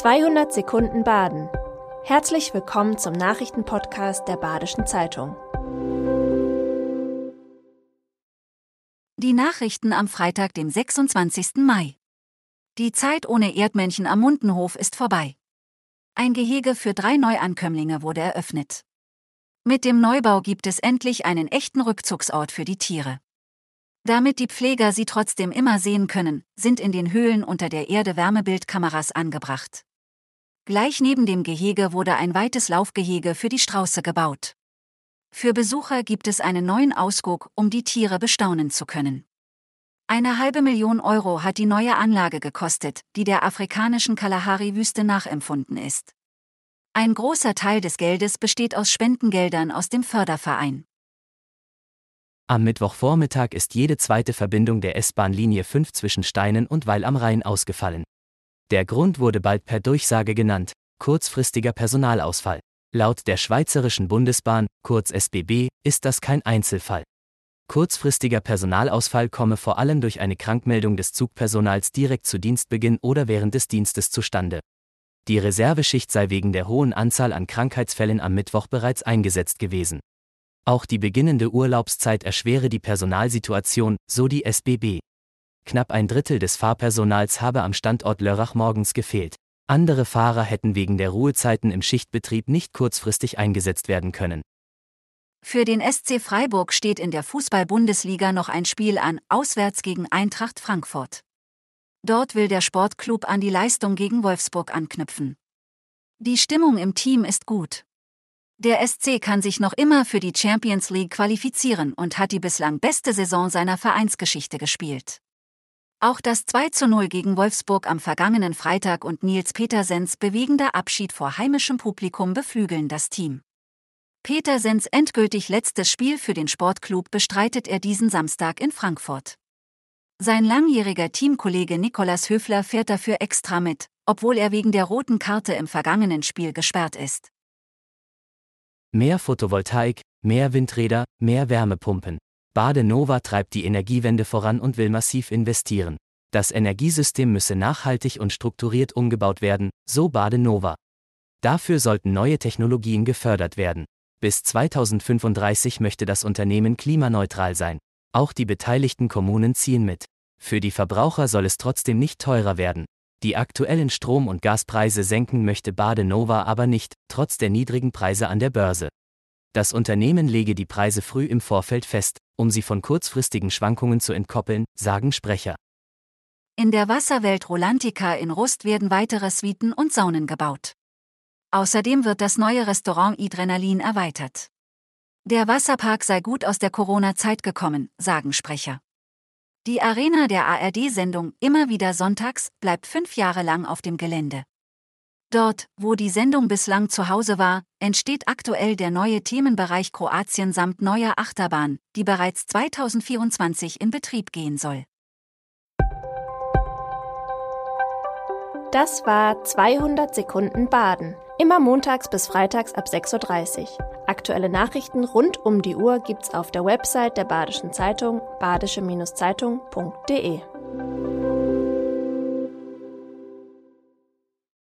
200 Sekunden Baden. Herzlich willkommen zum Nachrichtenpodcast der Badischen Zeitung. Die Nachrichten am Freitag, dem 26. Mai. Die Zeit ohne Erdmännchen am Mundenhof ist vorbei. Ein Gehege für drei Neuankömmlinge wurde eröffnet. Mit dem Neubau gibt es endlich einen echten Rückzugsort für die Tiere. Damit die Pfleger sie trotzdem immer sehen können, sind in den Höhlen unter der Erde Wärmebildkameras angebracht. Gleich neben dem Gehege wurde ein weites Laufgehege für die Strauße gebaut. Für Besucher gibt es einen neuen Ausguck, um die Tiere bestaunen zu können. Eine halbe Million Euro hat die neue Anlage gekostet, die der afrikanischen Kalahari-Wüste nachempfunden ist. Ein großer Teil des Geldes besteht aus Spendengeldern aus dem Förderverein. Am Mittwochvormittag ist jede zweite Verbindung der S-Bahn-Linie 5 zwischen Steinen und Weil am Rhein ausgefallen. Der Grund wurde bald per Durchsage genannt, kurzfristiger Personalausfall. Laut der Schweizerischen Bundesbahn, kurz SBB, ist das kein Einzelfall. Kurzfristiger Personalausfall komme vor allem durch eine Krankmeldung des Zugpersonals direkt zu Dienstbeginn oder während des Dienstes zustande. Die Reserveschicht sei wegen der hohen Anzahl an Krankheitsfällen am Mittwoch bereits eingesetzt gewesen. Auch die beginnende Urlaubszeit erschwere die Personalsituation, so die SBB. Knapp ein Drittel des Fahrpersonals habe am Standort Lörrach morgens gefehlt. Andere Fahrer hätten wegen der Ruhezeiten im Schichtbetrieb nicht kurzfristig eingesetzt werden können. Für den SC Freiburg steht in der Fußball-Bundesliga noch ein Spiel an, auswärts gegen Eintracht Frankfurt. Dort will der Sportclub an die Leistung gegen Wolfsburg anknüpfen. Die Stimmung im Team ist gut. Der SC kann sich noch immer für die Champions League qualifizieren und hat die bislang beste Saison seiner Vereinsgeschichte gespielt. Auch das 2 zu 0 gegen Wolfsburg am vergangenen Freitag und Nils Petersens bewegender Abschied vor heimischem Publikum beflügeln das Team. Petersens endgültig letztes Spiel für den Sportclub bestreitet er diesen Samstag in Frankfurt. Sein langjähriger Teamkollege Nikolas Höfler fährt dafür extra mit, obwohl er wegen der roten Karte im vergangenen Spiel gesperrt ist. Mehr Photovoltaik, mehr Windräder, mehr Wärmepumpen. Badenova treibt die Energiewende voran und will massiv investieren. Das Energiesystem müsse nachhaltig und strukturiert umgebaut werden, so Badenova. Dafür sollten neue Technologien gefördert werden. Bis 2035 möchte das Unternehmen klimaneutral sein. Auch die beteiligten Kommunen ziehen mit. Für die Verbraucher soll es trotzdem nicht teurer werden. Die aktuellen Strom- und Gaspreise senken möchte Badenova aber nicht, trotz der niedrigen Preise an der Börse. Das Unternehmen lege die Preise früh im Vorfeld fest, um sie von kurzfristigen Schwankungen zu entkoppeln, sagen Sprecher. In der Wasserwelt Rolantica in Rust werden weitere Suiten und Saunen gebaut. Außerdem wird das neue Restaurant Adrenalin erweitert. Der Wasserpark sei gut aus der Corona-Zeit gekommen, sagen Sprecher. Die Arena der ARD-Sendung Immer wieder sonntags bleibt fünf Jahre lang auf dem Gelände. Dort, wo die Sendung bislang zu Hause war, entsteht aktuell der neue Themenbereich Kroatien samt neuer Achterbahn, die bereits 2024 in Betrieb gehen soll. Das war 200 Sekunden Baden. Immer montags bis freitags ab 6.30 Uhr. Aktuelle Nachrichten rund um die Uhr gibt's auf der Website der Badischen Zeitung badische-zeitung.de.